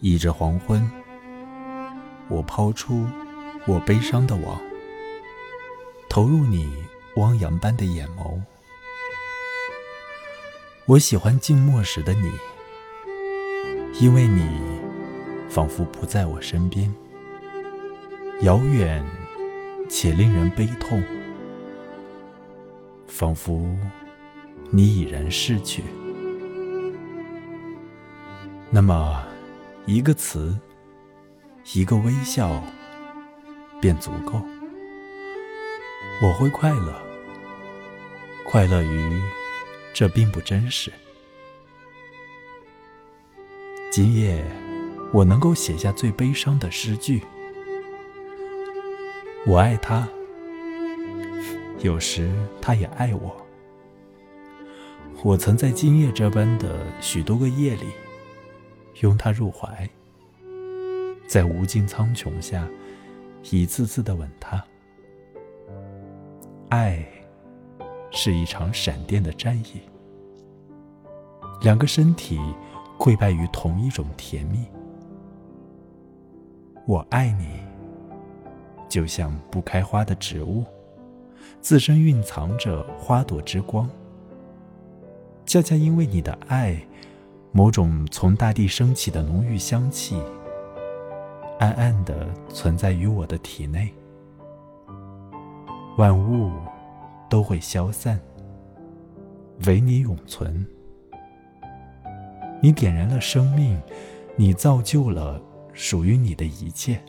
倚着黄昏，我抛出我悲伤的网，投入你汪洋般的眼眸。我喜欢静默时的你，因为你仿佛不在我身边，遥远且令人悲痛，仿佛你已然逝去。那么，一个词，一个微笑，便足够。我会快乐，快乐于这并不真实。今夜，我能够写下最悲伤的诗句。我爱他，有时他也爱我。我曾在今夜这般的许多个夜里。拥他入怀，在无尽苍穹下，一次次的吻他。爱是一场闪电的战役，两个身体溃败于同一种甜蜜。我爱你，就像不开花的植物，自身蕴藏着花朵之光。恰恰因为你的爱。某种从大地升起的浓郁香气，暗暗的存在于我的体内。万物都会消散，唯你永存。你点燃了生命，你造就了属于你的一切。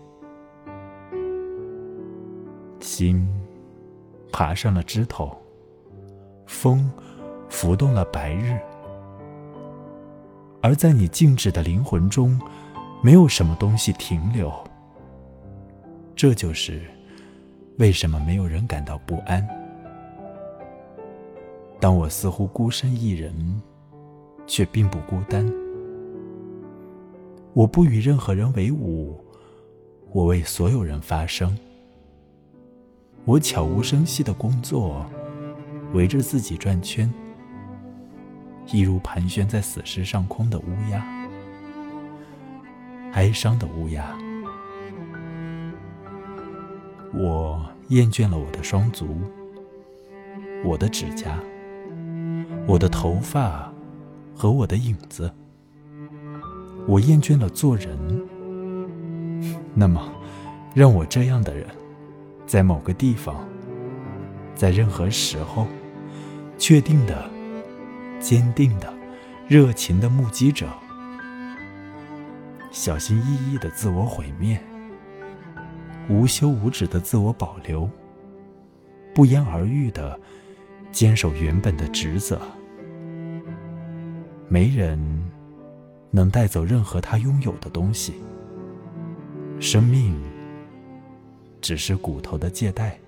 心爬上了枝头，风拂动了白日。而在你静止的灵魂中，没有什么东西停留。这就是为什么没有人感到不安。当我似乎孤身一人，却并不孤单。我不与任何人为伍，我为所有人发声。我悄无声息的工作，围着自己转圈。一如盘旋在死尸上空的乌鸦，哀伤的乌鸦。我厌倦了我的双足，我的指甲，我的头发和我的影子。我厌倦了做人。那么，让我这样的人，在某个地方，在任何时候，确定的。坚定的、热情的目击者，小心翼翼的自我毁灭，无休无止的自我保留，不言而喻的坚守原本的职责。没人能带走任何他拥有的东西，生命只是骨头的借贷。